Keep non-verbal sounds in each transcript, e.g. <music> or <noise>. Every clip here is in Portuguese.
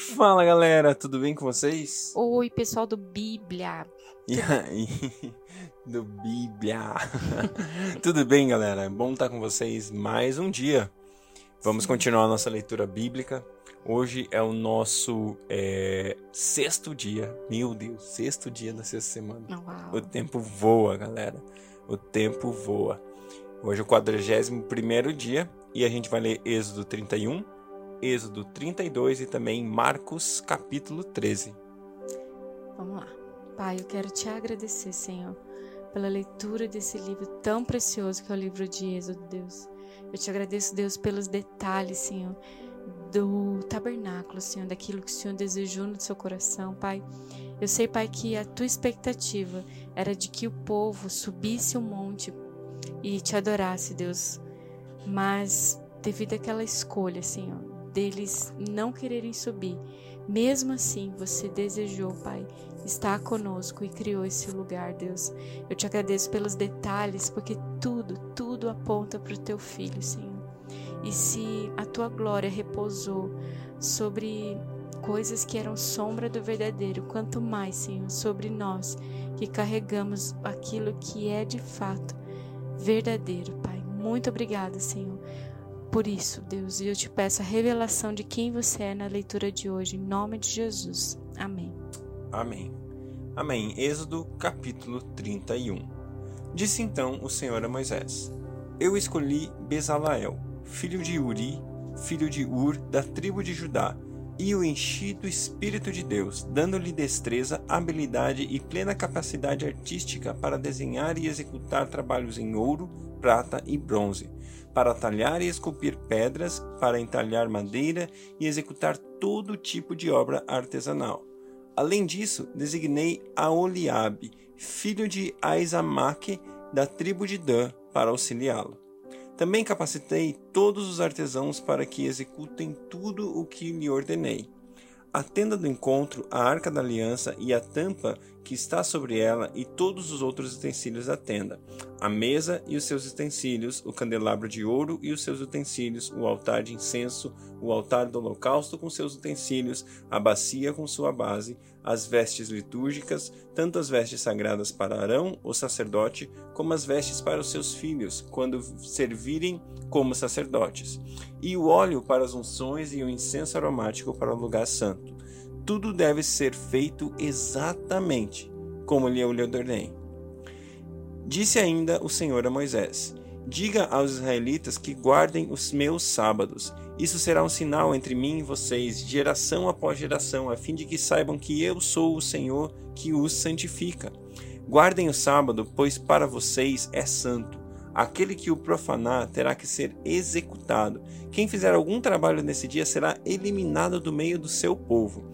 Fala galera, tudo bem com vocês? Oi, pessoal do Bíblia. E aí, do Bíblia. <laughs> tudo bem, galera? É bom estar com vocês mais um dia. Vamos continuar a nossa leitura bíblica. Hoje é o nosso é, sexto dia. Meu Deus, sexto dia da sexta semana. Uau. O tempo voa, galera. O tempo voa. Hoje é o 41 primeiro dia e a gente vai ler Êxodo 31, Êxodo 32 e também Marcos capítulo 13. Vamos lá. Pai, eu quero te agradecer, Senhor, pela leitura desse livro tão precioso que é o livro de Êxodo, Deus. Eu te agradeço, Deus, pelos detalhes, Senhor, do tabernáculo, Senhor, daquilo que o Senhor desejou no seu coração, Pai. Eu sei, Pai, que a tua expectativa era de que o povo subisse o monte e te adorasse, Deus. Mas devido àquela escolha, Senhor, deles não quererem subir, mesmo assim você desejou, Pai, estar conosco e criou esse lugar, Deus. Eu te agradeço pelos detalhes, porque tudo, tudo aponta para o teu filho, Senhor. E se a tua glória repousou sobre coisas que eram sombra do verdadeiro, quanto mais, Senhor, sobre nós que carregamos aquilo que é de fato verdadeiro, Pai. Muito obrigada, Senhor. Por isso, Deus, e eu te peço a revelação de quem você é na leitura de hoje, em nome de Jesus. Amém. Amém. Amém. Êxodo capítulo 31. Disse então o Senhor a Moisés: Eu escolhi Bezalael, filho de Uri, filho de Ur, da tribo de Judá, e o enchi do Espírito de Deus, dando-lhe destreza, habilidade e plena capacidade artística para desenhar e executar trabalhos em ouro, prata e bronze, para talhar e esculpir pedras, para entalhar madeira e executar todo tipo de obra artesanal. Além disso, designei Aoliabe, filho de Aizamaque, da tribo de Dan, para auxiliá-lo. Também capacitei todos os artesãos para que executem tudo o que lhe ordenei. A tenda do encontro, a arca da aliança e a tampa que está sobre ela e todos os outros utensílios da tenda, a mesa e os seus utensílios, o candelabro de ouro e os seus utensílios, o altar de incenso, o altar do holocausto com seus utensílios, a bacia com sua base, as vestes litúrgicas, tanto as vestes sagradas para Arão, o sacerdote, como as vestes para os seus filhos, quando servirem como sacerdotes, e o óleo para as unções e o incenso aromático para o lugar santo. Tudo deve ser feito exatamente como eu lhe ordenei. Disse ainda o Senhor a Moisés: Diga aos israelitas que guardem os meus sábados. Isso será um sinal entre mim e vocês, geração após geração, a fim de que saibam que eu sou o Senhor que os santifica. Guardem o sábado, pois para vocês é santo. Aquele que o profanar terá que ser executado. Quem fizer algum trabalho nesse dia será eliminado do meio do seu povo.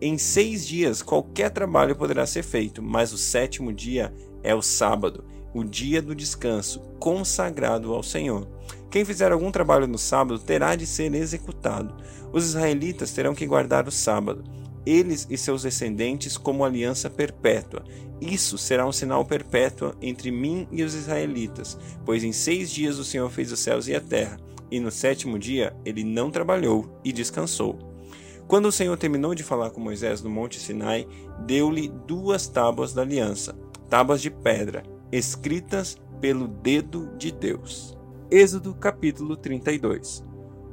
Em seis dias qualquer trabalho poderá ser feito, mas o sétimo dia é o sábado, o dia do descanso, consagrado ao Senhor. Quem fizer algum trabalho no sábado terá de ser executado. Os israelitas terão que guardar o sábado, eles e seus descendentes, como aliança perpétua. Isso será um sinal perpétuo entre mim e os israelitas, pois em seis dias o Senhor fez os céus e a terra, e no sétimo dia ele não trabalhou e descansou. Quando o Senhor terminou de falar com Moisés no Monte Sinai, deu-lhe duas tábuas da aliança, tábuas de pedra, escritas pelo dedo de Deus. Êxodo capítulo 32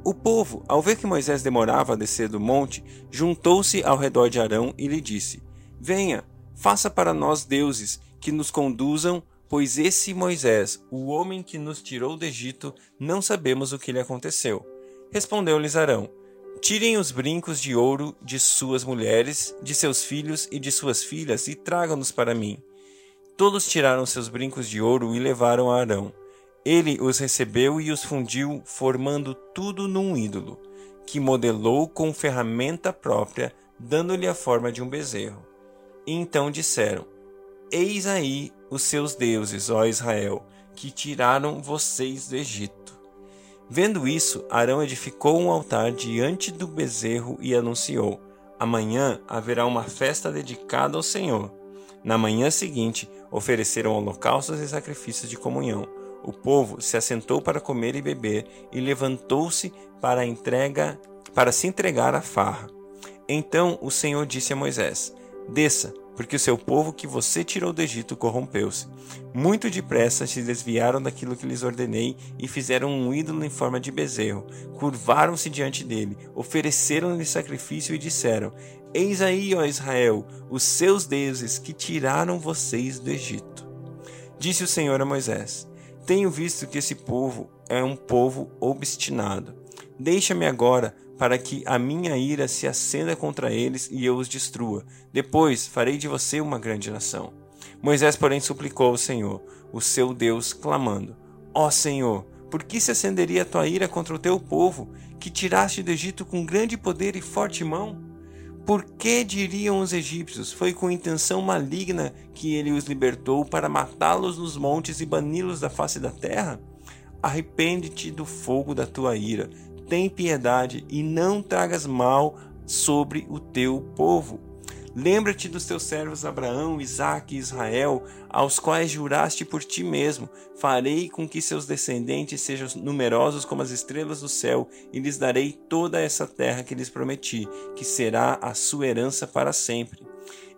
O povo, ao ver que Moisés demorava a descer do monte, juntou-se ao redor de Arão e lhe disse: Venha, faça para nós deuses que nos conduzam, pois esse Moisés, o homem que nos tirou do Egito, não sabemos o que lhe aconteceu. Respondeu-lhes Arão: Tirem os brincos de ouro de suas mulheres, de seus filhos e de suas filhas e tragam-nos para mim. Todos tiraram seus brincos de ouro e levaram a Arão. Ele os recebeu e os fundiu, formando tudo num ídolo, que modelou com ferramenta própria, dando-lhe a forma de um bezerro. E então disseram: Eis aí os seus deuses, ó Israel, que tiraram vocês do Egito. Vendo isso, Arão edificou um altar diante do bezerro e anunciou: Amanhã haverá uma festa dedicada ao Senhor. Na manhã seguinte, ofereceram holocaustos e sacrifícios de comunhão o povo se assentou para comer e beber e levantou-se para entrega para se entregar à farra. Então o Senhor disse a Moisés: Desça, porque o seu povo que você tirou do Egito corrompeu-se. Muito depressa se desviaram daquilo que lhes ordenei e fizeram um ídolo em forma de bezerro. Curvaram-se diante dele, ofereceram-lhe sacrifício e disseram: Eis aí, ó Israel, os seus deuses que tiraram vocês do Egito. Disse o Senhor a Moisés: Tenho visto que esse povo é um povo obstinado. Deixa-me agora para que a minha ira se acenda contra eles e eu os destrua. Depois farei de você uma grande nação. Moisés, porém, suplicou ao Senhor, o seu Deus, clamando: Ó Senhor, por que se acenderia a tua ira contra o teu povo, que tiraste do Egito com grande poder e forte mão? Por que diriam os egípcios? Foi com intenção maligna que ele os libertou para matá-los nos montes e bani-los da face da terra? Arrepende-te do fogo da tua ira, tem piedade e não tragas mal sobre o teu povo. Lembra-te dos teus servos Abraão, Isaque e Israel, aos quais juraste por ti mesmo: farei com que seus descendentes sejam numerosos como as estrelas do céu, e lhes darei toda essa terra que lhes prometi, que será a sua herança para sempre.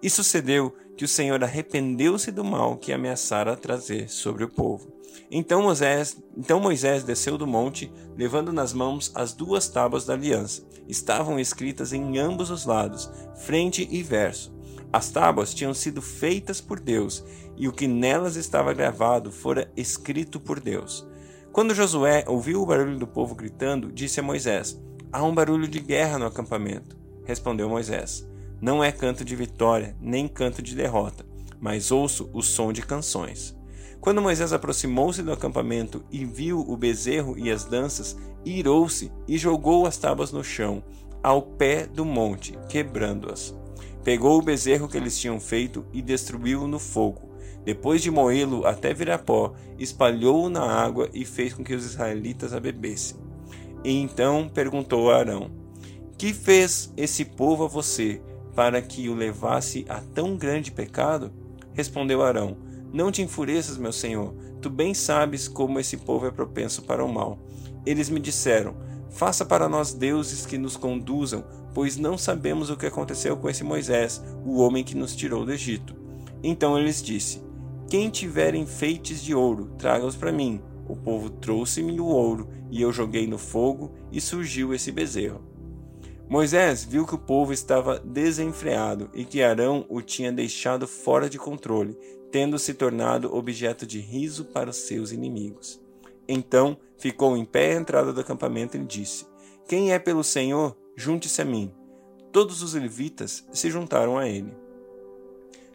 E sucedeu que o Senhor arrependeu-se do mal que ameaçara trazer sobre o povo. Então Moisés, então Moisés desceu do monte, levando nas mãos as duas tábuas da aliança. Estavam escritas em ambos os lados, frente e verso. As tábuas tinham sido feitas por Deus, e o que nelas estava gravado fora escrito por Deus. Quando Josué ouviu o barulho do povo gritando, disse a Moisés: Há um barulho de guerra no acampamento. Respondeu Moisés: Não é canto de vitória, nem canto de derrota, mas ouço o som de canções. Quando Moisés aproximou-se do acampamento e viu o bezerro e as danças, irou-se e jogou as tábuas no chão, ao pé do monte, quebrando-as. Pegou o bezerro que eles tinham feito e destruiu-o no fogo. Depois de moê-lo até virar pó, espalhou-o na água e fez com que os israelitas a bebessem. E então perguntou a Arão: Que fez esse povo a você para que o levasse a tão grande pecado? Respondeu Arão: não te enfureças, meu senhor, tu bem sabes como esse povo é propenso para o mal. Eles me disseram: Faça para nós deuses que nos conduzam, pois não sabemos o que aconteceu com esse Moisés, o homem que nos tirou do Egito. Então eles disse: Quem tiver enfeites de ouro, traga-os para mim. O povo trouxe-me o ouro, e eu joguei no fogo, e surgiu esse bezerro. Moisés viu que o povo estava desenfreado e que Arão o tinha deixado fora de controle, tendo se tornado objeto de riso para os seus inimigos. Então ficou em pé à entrada do acampamento e disse: Quem é pelo Senhor, junte-se a mim. Todos os levitas se juntaram a ele.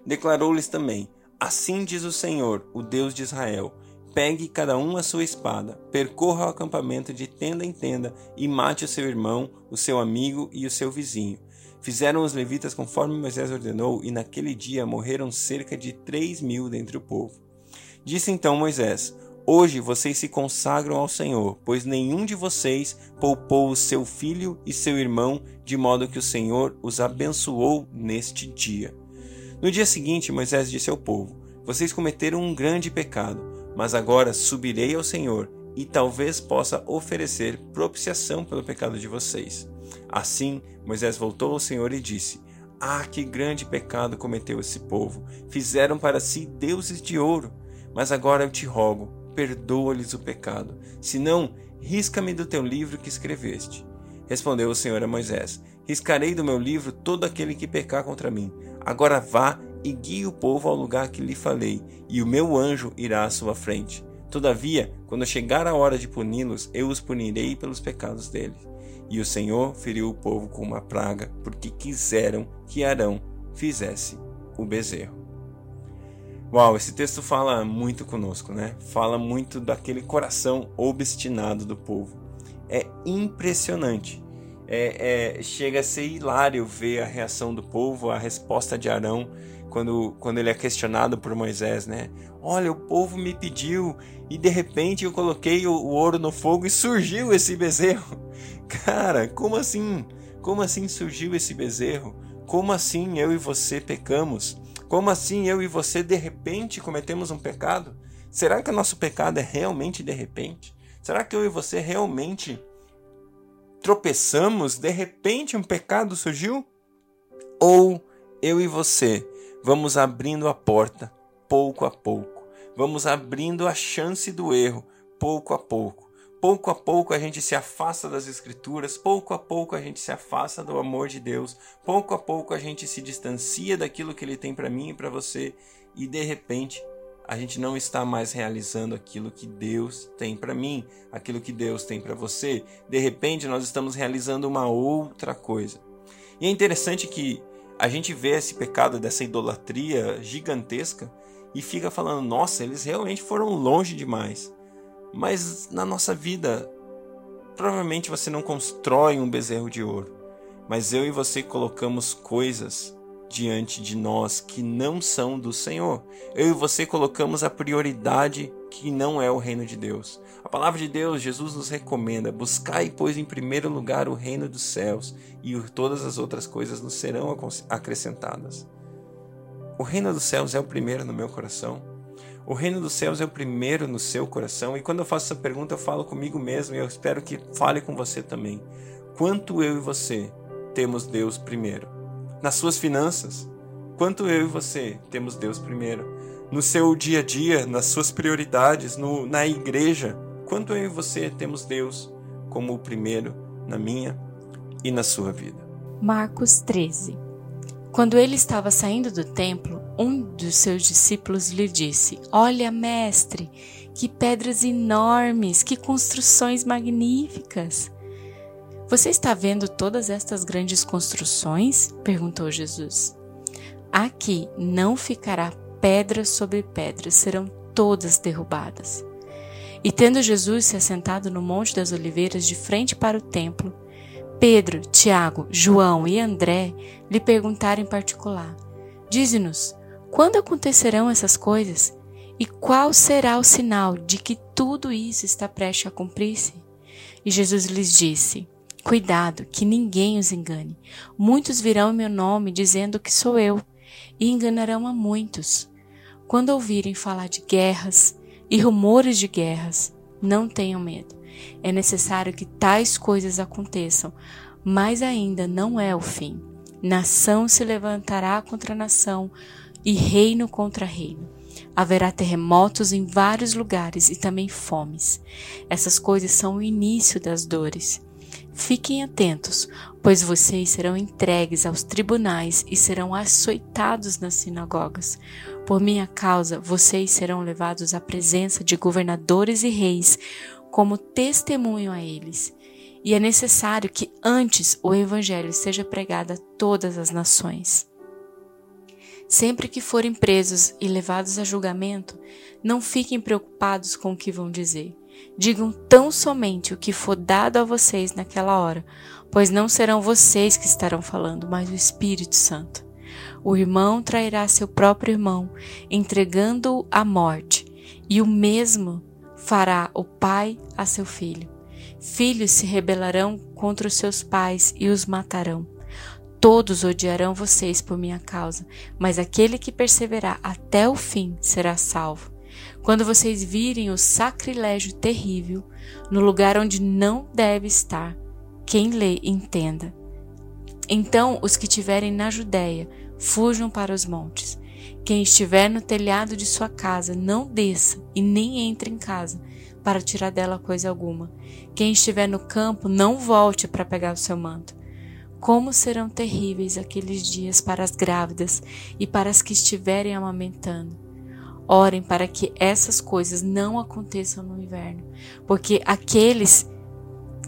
Declarou-lhes também: Assim diz o Senhor, o Deus de Israel: Pegue cada um a sua espada, percorra o acampamento de tenda em tenda e mate o seu irmão, o seu amigo e o seu vizinho Fizeram os levitas conforme Moisés ordenou, e naquele dia morreram cerca de três mil dentre o povo. Disse então Moisés: Hoje vocês se consagram ao Senhor, pois nenhum de vocês poupou o seu filho e seu irmão, de modo que o Senhor os abençoou neste dia. No dia seguinte, Moisés disse ao povo: Vocês cometeram um grande pecado, mas agora subirei ao Senhor e talvez possa oferecer propiciação pelo pecado de vocês. Assim, Moisés voltou ao Senhor e disse: Ah, que grande pecado cometeu esse povo! Fizeram para si deuses de ouro. Mas agora eu te rogo, perdoa-lhes o pecado. Senão, risca-me do teu livro que escreveste. Respondeu o Senhor a Moisés: Riscarei do meu livro todo aquele que pecar contra mim. Agora vá e guie o povo ao lugar que lhe falei, e o meu anjo irá à sua frente. Todavia, quando chegar a hora de puni-los, eu os punirei pelos pecados deles. E o Senhor feriu o povo com uma praga, porque quiseram que Arão fizesse o bezerro. Uau, esse texto fala muito conosco, né? Fala muito daquele coração obstinado do povo. É impressionante. É, é, chega a ser hilário ver a reação do povo, a resposta de Arão quando, quando ele é questionado por Moisés, né? Olha, o povo me pediu e de repente eu coloquei o, o ouro no fogo e surgiu esse bezerro. <laughs> Cara, como assim? Como assim surgiu esse bezerro? Como assim eu e você pecamos? Como assim eu e você de repente cometemos um pecado? Será que o nosso pecado é realmente de repente? Será que eu e você realmente tropeçamos? De repente um pecado surgiu? Ou eu e você vamos abrindo a porta pouco a pouco, vamos abrindo a chance do erro pouco a pouco. Pouco a pouco a gente se afasta das Escrituras, pouco a pouco a gente se afasta do amor de Deus, pouco a pouco a gente se distancia daquilo que Ele tem para mim e para você, e de repente a gente não está mais realizando aquilo que Deus tem para mim, aquilo que Deus tem para você. De repente nós estamos realizando uma outra coisa. E é interessante que a gente vê esse pecado dessa idolatria gigantesca e fica falando: nossa, eles realmente foram longe demais. Mas na nossa vida, provavelmente você não constrói um bezerro de ouro, mas eu e você colocamos coisas diante de nós que não são do Senhor. Eu e você colocamos a prioridade que não é o reino de Deus. A palavra de Deus, Jesus nos recomenda: buscai, pois, em primeiro lugar o reino dos céus, e todas as outras coisas nos serão acrescentadas. O reino dos céus é o primeiro no meu coração. O reino dos céus é o primeiro no seu coração. E quando eu faço essa pergunta, eu falo comigo mesmo e eu espero que fale com você também. Quanto eu e você temos Deus primeiro? Nas suas finanças, quanto eu e você temos Deus primeiro? No seu dia a dia, nas suas prioridades, no, na igreja, quanto eu e você temos Deus como o primeiro na minha e na sua vida. Marcos 13 Quando ele estava saindo do templo, um dos seus discípulos lhe disse: Olha, mestre, que pedras enormes, que construções magníficas. Você está vendo todas estas grandes construções? perguntou Jesus. Aqui não ficará pedra sobre pedra, serão todas derrubadas. E tendo Jesus se assentado no Monte das Oliveiras de frente para o templo, Pedro, Tiago, João e André lhe perguntaram em particular: Dize-nos, quando acontecerão essas coisas? E qual será o sinal de que tudo isso está prestes a cumprir-se? E Jesus lhes disse: Cuidado, que ninguém os engane. Muitos virão em meu nome dizendo que sou eu, e enganarão a muitos. Quando ouvirem falar de guerras e rumores de guerras, não tenham medo. É necessário que tais coisas aconteçam, mas ainda não é o fim. Nação se levantará contra nação e reino contra reino. Haverá terremotos em vários lugares e também fomes. Essas coisas são o início das dores. Fiquem atentos, pois vocês serão entregues aos tribunais e serão açoitados nas sinagogas. Por minha causa, vocês serão levados à presença de governadores e reis, como testemunho a eles. E é necessário que antes o Evangelho seja pregado a todas as nações. Sempre que forem presos e levados a julgamento, não fiquem preocupados com o que vão dizer. Digam tão somente o que for dado a vocês naquela hora, pois não serão vocês que estarão falando, mas o Espírito Santo. O irmão trairá seu próprio irmão, entregando-o à morte, e o mesmo fará o pai a seu filho. Filhos se rebelarão contra os seus pais e os matarão. Todos odiarão vocês por minha causa, mas aquele que perseverar até o fim será salvo. Quando vocês virem o sacrilégio terrível no lugar onde não deve estar, quem lê entenda. Então os que estiverem na Judéia fujam para os montes. Quem estiver no telhado de sua casa, não desça e nem entre em casa para tirar dela coisa alguma. Quem estiver no campo, não volte para pegar o seu manto. Como serão terríveis aqueles dias para as grávidas e para as que estiverem amamentando. Orem para que essas coisas não aconteçam no inverno, porque aqueles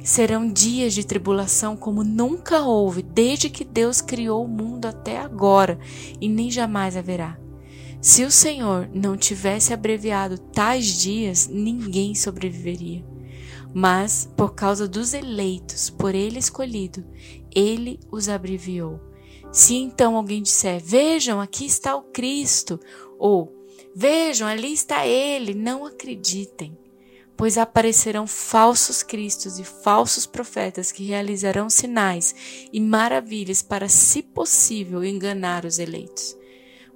serão dias de tribulação como nunca houve desde que Deus criou o mundo até agora e nem jamais haverá. Se o Senhor não tivesse abreviado tais dias, ninguém sobreviveria. Mas, por causa dos eleitos, por ele escolhido, ele os abreviou. Se então alguém disser: Vejam, aqui está o Cristo, ou Vejam, ali está ele, não acreditem, pois aparecerão falsos cristos e falsos profetas que realizarão sinais e maravilhas para, se possível, enganar os eleitos.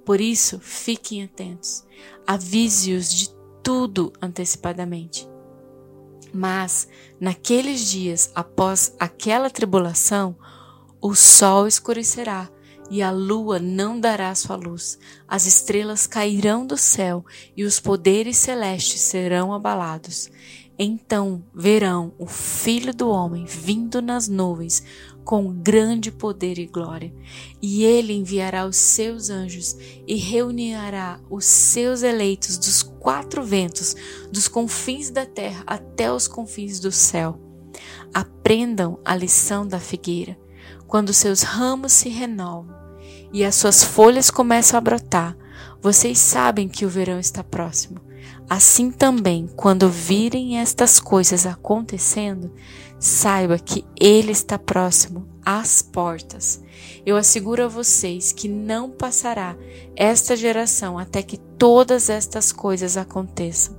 Por isso, fiquem atentos. Avise-os de tudo antecipadamente. Mas, naqueles dias após aquela tribulação, o sol escurecerá e a lua não dará sua luz, as estrelas cairão do céu e os poderes celestes serão abalados. Então verão o Filho do Homem vindo nas nuvens com grande poder e glória, e ele enviará os seus anjos e reunirá os seus eleitos dos quatro ventos, dos confins da terra até os confins do céu. Aprendam a lição da figueira. Quando seus ramos se renovam e as suas folhas começam a brotar, vocês sabem que o verão está próximo. Assim também, quando virem estas coisas acontecendo, saiba que Ele está próximo às portas. Eu asseguro a vocês que não passará esta geração até que todas estas coisas aconteçam.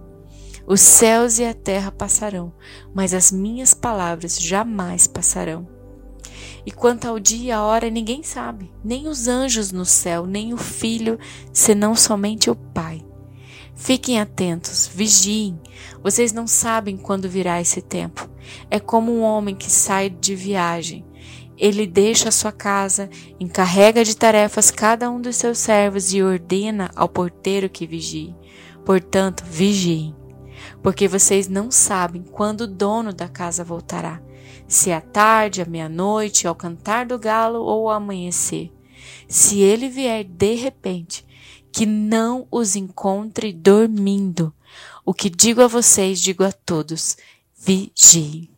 Os céus e a terra passarão, mas as minhas palavras jamais passarão. E quanto ao dia e a hora, ninguém sabe, nem os anjos no céu, nem o filho, senão somente o Pai. Fiquem atentos, vigiem. Vocês não sabem quando virá esse tempo. É como um homem que sai de viagem. Ele deixa a sua casa, encarrega de tarefas cada um dos seus servos e ordena ao porteiro que vigie. Portanto, vigiem, porque vocês não sabem quando o dono da casa voltará, se à tarde, à meia-noite, ao cantar do galo ou ao amanhecer. Se ele vier de repente, que não os encontre dormindo. O que digo a vocês, digo a todos: vigiem.